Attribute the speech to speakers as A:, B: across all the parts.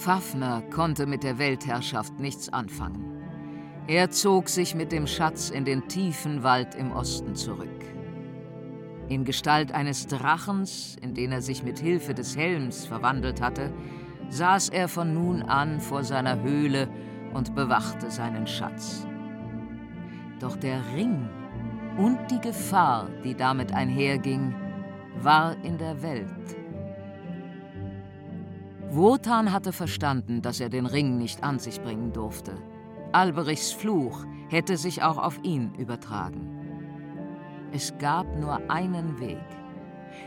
A: Fafner konnte mit der Weltherrschaft nichts anfangen. Er zog sich mit dem Schatz in den tiefen Wald im Osten zurück. In Gestalt eines Drachens, in den er sich mit Hilfe des Helms verwandelt hatte, saß er von nun an vor seiner Höhle und bewachte seinen Schatz. Doch der Ring und die Gefahr, die damit einherging, war in der Welt. Wotan hatte verstanden, dass er den Ring nicht an sich bringen durfte. Alberichs Fluch hätte sich auch auf ihn übertragen. Es gab nur einen Weg.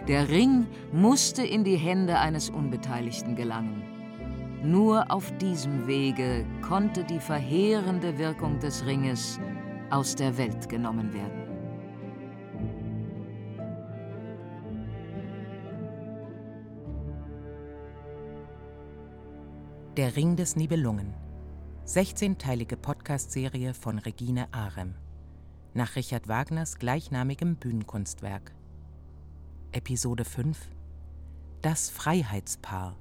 A: Der Ring musste in die Hände eines Unbeteiligten gelangen. Nur auf diesem Wege konnte die verheerende Wirkung des Ringes aus der Welt genommen werden.
B: Der Ring des Nibelungen. 16-teilige Podcast-Serie von Regine Arem. Nach Richard Wagners gleichnamigem Bühnenkunstwerk. Episode 5 Das Freiheitspaar.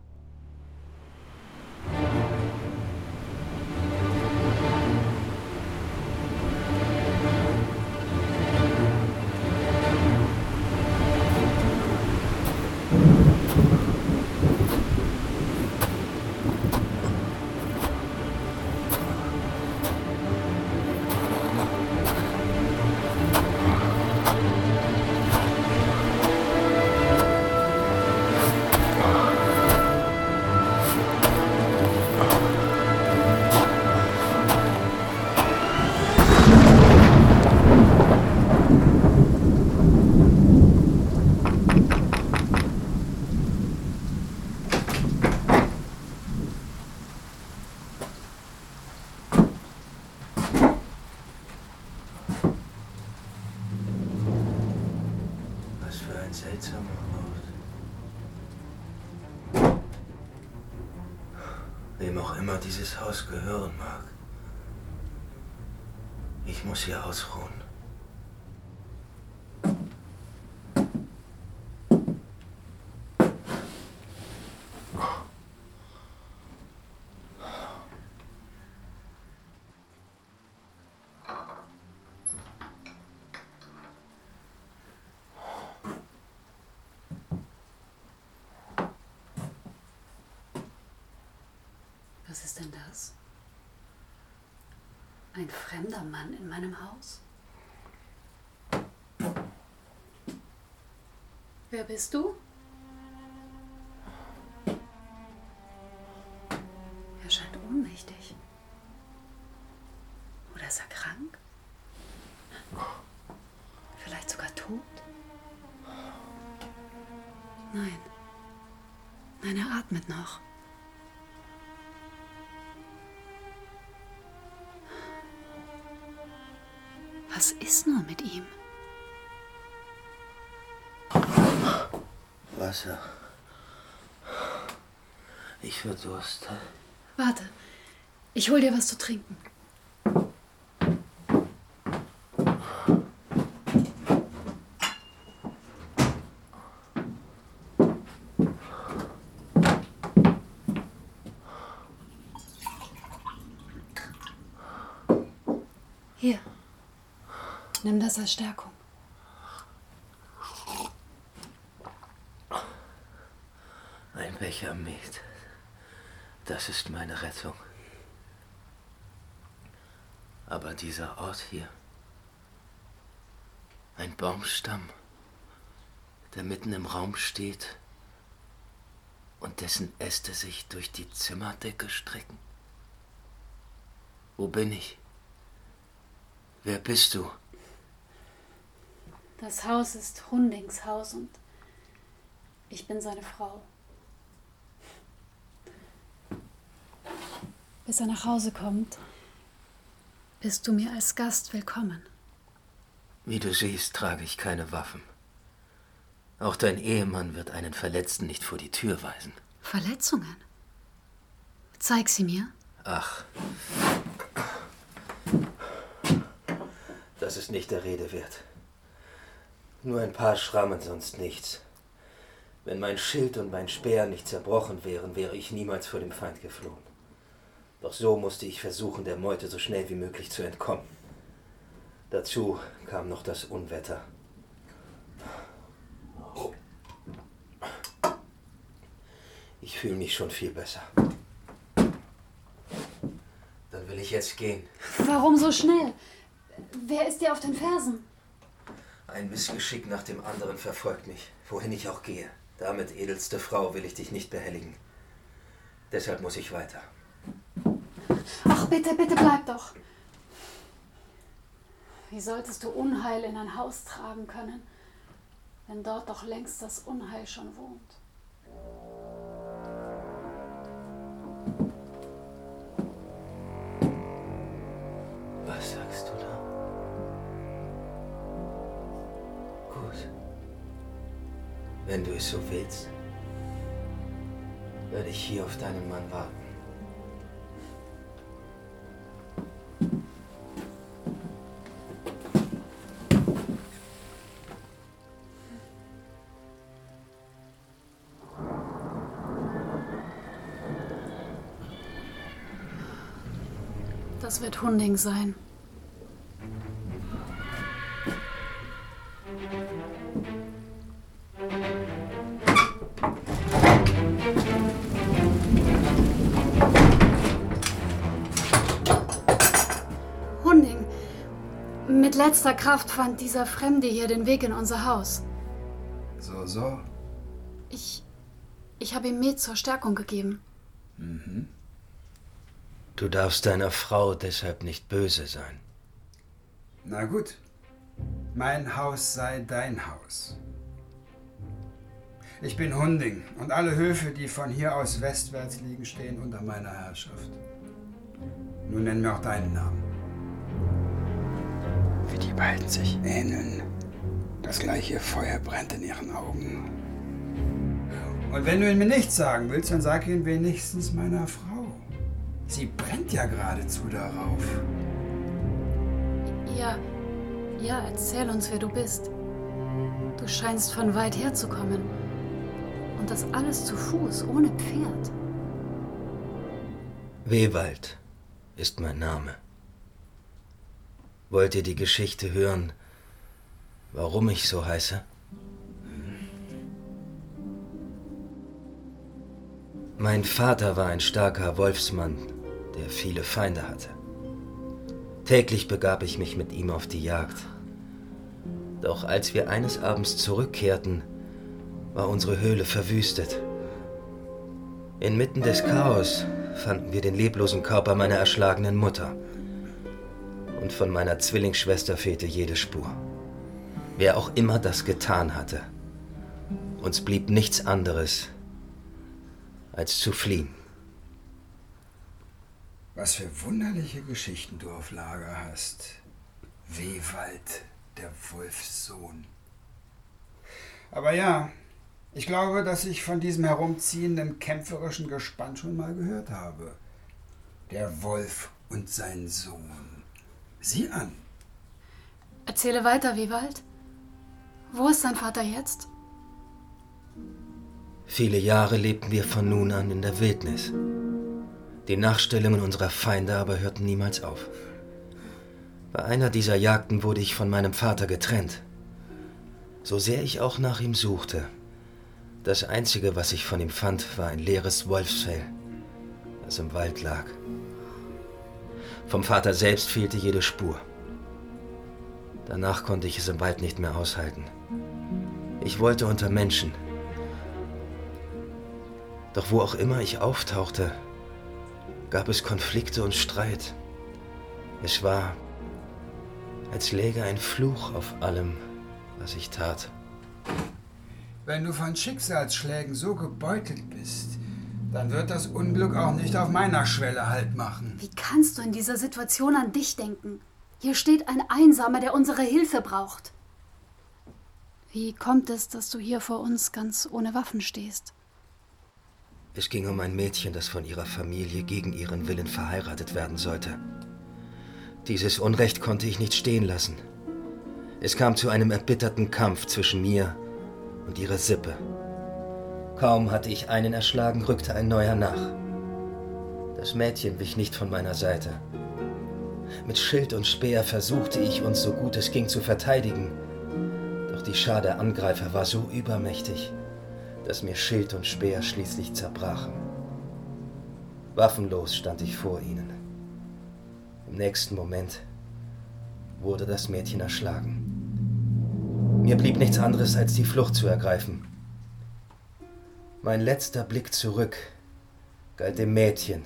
C: Dieses Haus gehören mag. Ich muss hier ausruhen.
D: Was ist denn das? Ein fremder Mann in meinem Haus? Wer bist du? Er scheint ohnmächtig. Oder ist er krank? Vielleicht sogar tot? Nein. Nein, er atmet noch. Was ist nur mit ihm?
C: Wasser. Ich verdurste.
D: Warte, ich hol dir was zu trinken. Das als Stärkung.
C: Ein Becher Met. Das ist meine Rettung. Aber dieser Ort hier. Ein Baumstamm, der mitten im Raum steht und dessen Äste sich durch die Zimmerdecke strecken. Wo bin ich? Wer bist du?
D: Das Haus ist Hundings Haus und ich bin seine Frau. Bis er nach Hause kommt, bist du mir als Gast willkommen.
C: Wie du siehst, trage ich keine Waffen. Auch dein Ehemann wird einen Verletzten nicht vor die Tür weisen.
D: Verletzungen? Zeig sie mir.
C: Ach. dass es nicht der Rede wert. Nur ein paar Schrammen, sonst nichts. Wenn mein Schild und mein Speer nicht zerbrochen wären, wäre ich niemals vor dem Feind geflohen. Doch so musste ich versuchen, der Meute so schnell wie möglich zu entkommen. Dazu kam noch das Unwetter. Ich fühle mich schon viel besser. Dann will ich jetzt gehen.
D: Warum so schnell? Wer ist dir auf den Fersen?
C: Ein Missgeschick nach dem anderen verfolgt mich, wohin ich auch gehe. Damit, edelste Frau, will ich dich nicht behelligen. Deshalb muss ich weiter.
D: Ach, bitte, bitte bleib doch. Wie solltest du Unheil in ein Haus tragen können, wenn dort doch längst das Unheil schon wohnt?
C: Wenn du es so willst, werde ich hier auf deinen Mann warten.
D: Das wird Hunding sein. Mit letzter Kraft fand dieser Fremde hier den Weg in unser Haus.
E: So, so.
D: Ich. Ich habe ihm Met zur Stärkung gegeben.
C: Du darfst deiner Frau deshalb nicht böse sein.
E: Na gut. Mein Haus sei dein Haus. Ich bin Hunding und alle Höfe, die von hier aus westwärts liegen, stehen unter meiner Herrschaft. Nun nenn mir auch deinen Namen. Wie die beiden sich ähneln. Das gleiche Feuer brennt in ihren Augen. Und wenn du ihn mir nicht sagen willst, dann sag ihn wenigstens meiner Frau. Sie brennt ja geradezu darauf.
D: Ja. Ja, erzähl uns, wer du bist. Du scheinst von weit her zu kommen. Und das alles zu Fuß, ohne Pferd.
C: Wewald ist mein Name. Wollt ihr die Geschichte hören, warum ich so heiße? Mein Vater war ein starker Wolfsmann, der viele Feinde hatte. Täglich begab ich mich mit ihm auf die Jagd. Doch als wir eines Abends zurückkehrten, war unsere Höhle verwüstet. Inmitten des Chaos fanden wir den leblosen Körper meiner erschlagenen Mutter. Und von meiner Zwillingsschwester fehlte jede Spur. Wer auch immer das getan hatte, uns blieb nichts anderes, als zu fliehen.
E: Was für wunderliche Geschichten du auf Lager hast. Wewald, der Wolfssohn. Aber ja, ich glaube, dass ich von diesem herumziehenden kämpferischen Gespann schon mal gehört habe. Der Wolf und sein Sohn. Sieh an.
D: Erzähle weiter, Wiewald. Wo ist dein Vater jetzt?
C: Viele Jahre lebten wir von nun an in der Wildnis. Die Nachstellungen unserer Feinde aber hörten niemals auf. Bei einer dieser Jagden wurde ich von meinem Vater getrennt. So sehr ich auch nach ihm suchte, das Einzige, was ich von ihm fand, war ein leeres Wolfsfell, das im Wald lag. Vom Vater selbst fehlte jede Spur. Danach konnte ich es im Wald nicht mehr aushalten. Ich wollte unter Menschen. Doch wo auch immer ich auftauchte, gab es Konflikte und Streit. Es war, als läge ein Fluch auf allem, was ich tat.
E: Wenn du von Schicksalsschlägen so gebeutelt bist, dann wird das Unglück auch nicht auf meiner Schwelle Halt machen.
D: Wie kannst du in dieser Situation an dich denken? Hier steht ein Einsamer, der unsere Hilfe braucht. Wie kommt es, dass du hier vor uns ganz ohne Waffen stehst?
C: Es ging um ein Mädchen, das von ihrer Familie gegen ihren Willen verheiratet werden sollte. Dieses Unrecht konnte ich nicht stehen lassen. Es kam zu einem erbitterten Kampf zwischen mir und ihrer Sippe. Kaum hatte ich einen erschlagen, rückte ein neuer nach. Das Mädchen wich nicht von meiner Seite. Mit Schild und Speer versuchte ich uns so gut es ging zu verteidigen. Doch die Schar der Angreifer war so übermächtig, dass mir Schild und Speer schließlich zerbrachen. Waffenlos stand ich vor ihnen. Im nächsten Moment wurde das Mädchen erschlagen. Mir blieb nichts anderes, als die Flucht zu ergreifen. Mein letzter Blick zurück galt dem Mädchen,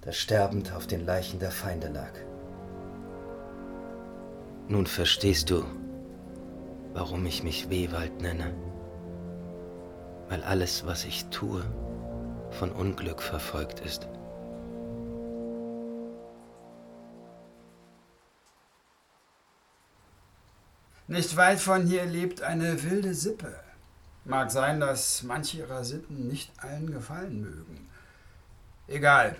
C: das sterbend auf den Leichen der Feinde lag. Nun verstehst du, warum ich mich Wehwald nenne. Weil alles, was ich tue, von Unglück verfolgt ist.
E: Nicht weit von hier lebt eine wilde Sippe. Mag sein, dass manche ihrer Sitten nicht allen gefallen mögen. Egal.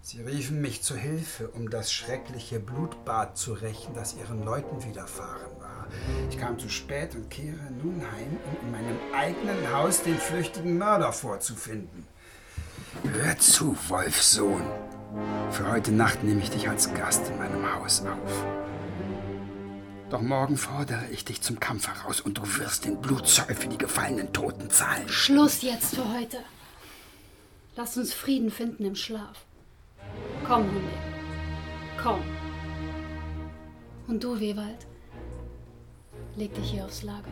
E: Sie riefen mich zu Hilfe, um das schreckliche Blutbad zu rächen, das ihren Leuten widerfahren war. Ich kam zu spät und kehre nun heim, um in meinem eigenen Haus den flüchtigen Mörder vorzufinden. Hör zu, Wolfsohn. Für heute Nacht nehme ich dich als Gast in meinem Haus auf. Doch morgen fordere ich dich zum Kampf heraus und du wirst den Blutzoll für die gefallenen Toten zahlen.
D: Schluss jetzt für heute. Lass uns Frieden finden im Schlaf. Komm, Hunde. Komm. Und du, Wewald, leg dich hier aufs Lager.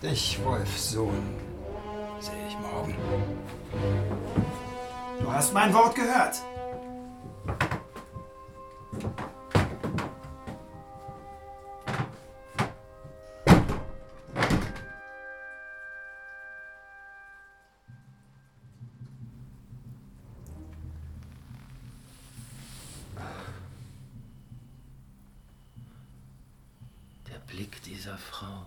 E: Dich, Wolfsohn, sehe ich morgen. Du hast mein Wort gehört.
C: Frau.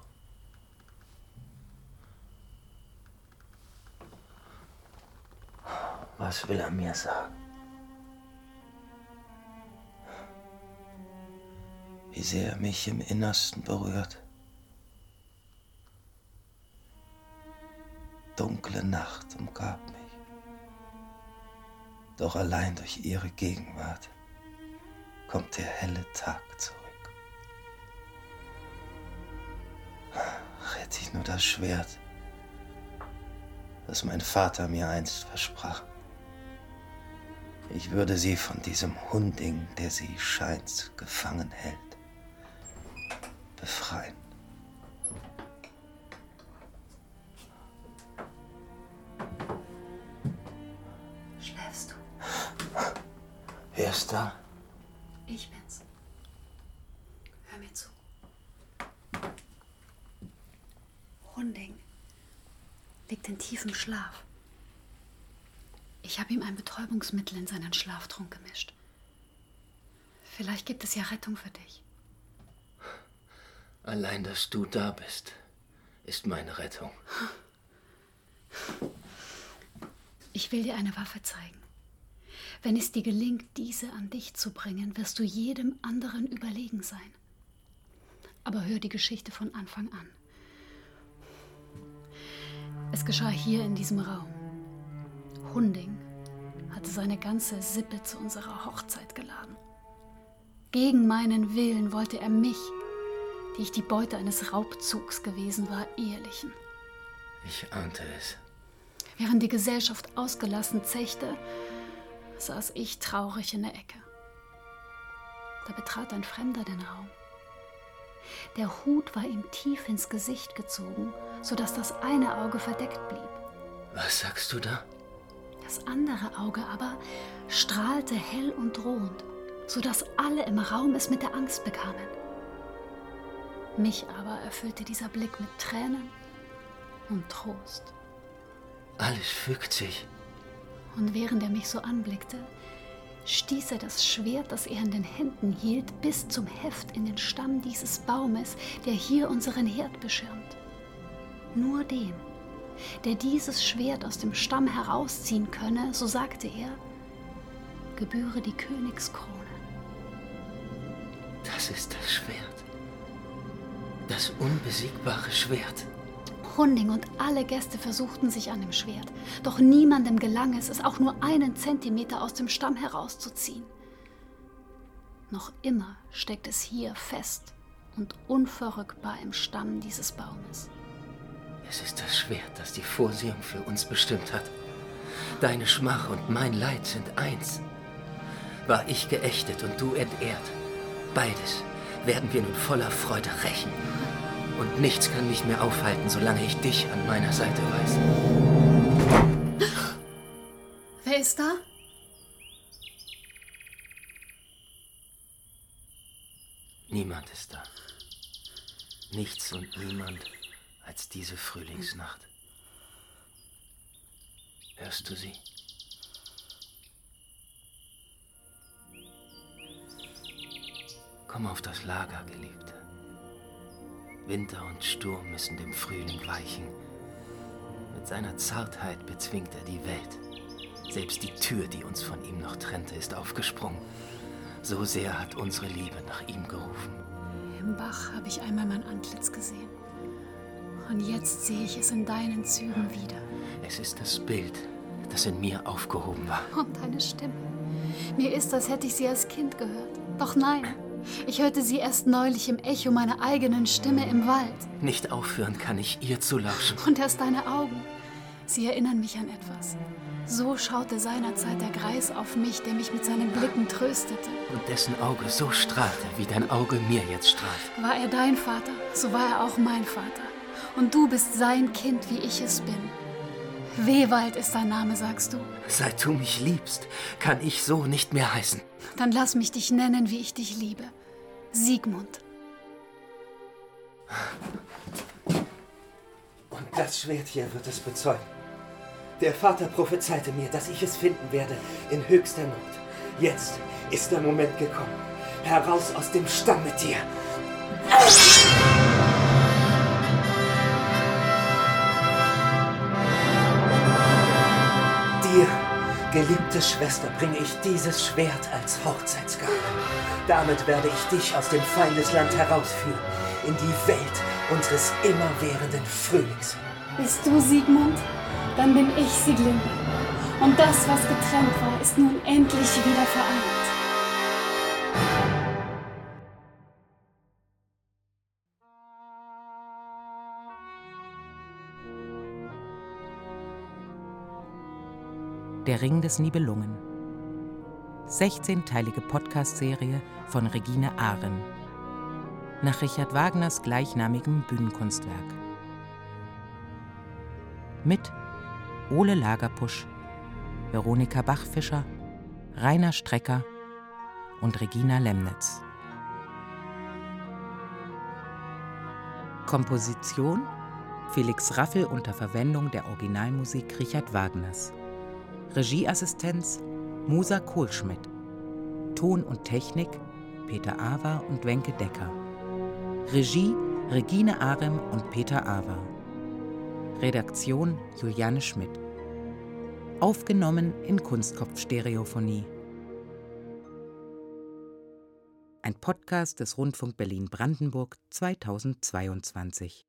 C: Was will er mir sagen? Wie sehr er mich im Innersten berührt. Dunkle Nacht umgab mich. Doch allein durch ihre Gegenwart kommt der helle Tag zurück. Nur das Schwert, das mein Vater mir einst versprach. Ich würde sie von diesem Hunding, der sie scheint gefangen hält, befreien.
D: Schläfst du?
C: Wer ist da?
D: Ich bin's. Hör mir zu. Hunding liegt in tiefem Schlaf. Ich habe ihm ein Betäubungsmittel in seinen Schlaftrunk gemischt. Vielleicht gibt es ja Rettung für dich.
C: Allein, dass du da bist, ist meine Rettung.
D: Ich will dir eine Waffe zeigen. Wenn es dir gelingt, diese an dich zu bringen, wirst du jedem anderen überlegen sein. Aber hör die Geschichte von Anfang an. Es geschah hier in diesem Raum. Hunding hatte seine ganze Sippe zu unserer Hochzeit geladen. Gegen meinen Willen wollte er mich, die ich die Beute eines Raubzugs gewesen war, ehelichen.
C: Ich ahnte es.
D: Während die Gesellschaft ausgelassen zechte, saß ich traurig in der Ecke. Da betrat ein Fremder den Raum. Der Hut war ihm tief ins Gesicht gezogen, sodass das eine Auge verdeckt blieb.
C: Was sagst du da?
D: Das andere Auge aber strahlte hell und drohend, sodass alle im Raum es mit der Angst bekamen. Mich aber erfüllte dieser Blick mit Tränen und Trost.
C: Alles fügt sich.
D: Und während er mich so anblickte, stieß er das Schwert, das er in den Händen hielt, bis zum Heft in den Stamm dieses Baumes, der hier unseren Herd beschirmt. Nur dem, der dieses Schwert aus dem Stamm herausziehen könne, so sagte er, gebühre die Königskrone.
C: Das ist das Schwert. Das unbesiegbare Schwert.
D: Hunding und alle Gäste versuchten sich an dem Schwert, doch niemandem gelang es, es auch nur einen Zentimeter aus dem Stamm herauszuziehen. Noch immer steckt es hier fest und unverrückbar im Stamm dieses Baumes.
C: Es ist das Schwert, das die Vorsehung für uns bestimmt hat. Deine Schmach und mein Leid sind eins. War ich geächtet und du entehrt. Beides werden wir nun voller Freude rächen. Und nichts kann mich mehr aufhalten, solange ich dich an meiner Seite weiß.
D: Wer ist da?
C: Niemand ist da. Nichts und niemand als diese Frühlingsnacht. Hörst du sie? Komm auf das Lager, Geliebte. Winter und Sturm müssen dem Frühling weichen. Mit seiner Zartheit bezwingt er die Welt. Selbst die Tür, die uns von ihm noch trennte, ist aufgesprungen. So sehr hat unsere Liebe nach ihm gerufen.
D: Im Bach habe ich einmal mein Antlitz gesehen. Und jetzt sehe ich es in deinen Zügen wieder.
C: Es ist das Bild, das in mir aufgehoben war.
D: Und deine Stimme. Mir ist, als hätte ich sie als Kind gehört. Doch nein, ich hörte sie erst neulich im Echo meiner eigenen Stimme im Wald.
C: Nicht aufhören kann ich, ihr zu lauschen.
D: Und erst deine Augen. Sie erinnern mich an etwas. So schaute seinerzeit der Greis auf mich, der mich mit seinen Blicken tröstete.
C: Und dessen Auge so strahlte, wie dein Auge mir jetzt strahlt.
D: War er dein Vater, so war er auch mein Vater. Und du bist sein Kind, wie ich es bin. Wehwald ist dein Name, sagst du.
C: Seit du mich liebst, kann ich so nicht mehr heißen.
D: Dann lass mich dich nennen, wie ich dich liebe. Siegmund.
C: Und das Schwert hier wird es bezeugen. Der Vater prophezeite mir, dass ich es finden werde in höchster Not. Jetzt ist der Moment gekommen. Heraus aus dem Stamm mit dir. Dir, geliebte Schwester, bringe ich dieses Schwert als Hochzeitsgabe. Damit werde ich dich aus dem Feindesland herausführen, in die Welt unseres immerwährenden Frühlings.
D: Bist du Siegmund? Dann bin ich Sieglinde. Und das, was getrennt war, ist nun endlich wieder vereint.
B: Der Ring des Nibelungen. 16-teilige Podcast-Serie von Regine Ahren. Nach Richard Wagners gleichnamigem Bühnenkunstwerk. Mit Ole Lagerpusch, Veronika Bachfischer, Rainer Strecker und Regina Lemnitz. Komposition Felix Raffel unter Verwendung der Originalmusik Richard Wagners. Regieassistenz Musa Kohlschmidt. Ton und Technik Peter Awa und Wenke Decker. Regie Regine Arem und Peter Awa. Redaktion Juliane Schmidt. Aufgenommen in Kunstkopfstereophonie. Ein Podcast des Rundfunk Berlin-Brandenburg 2022.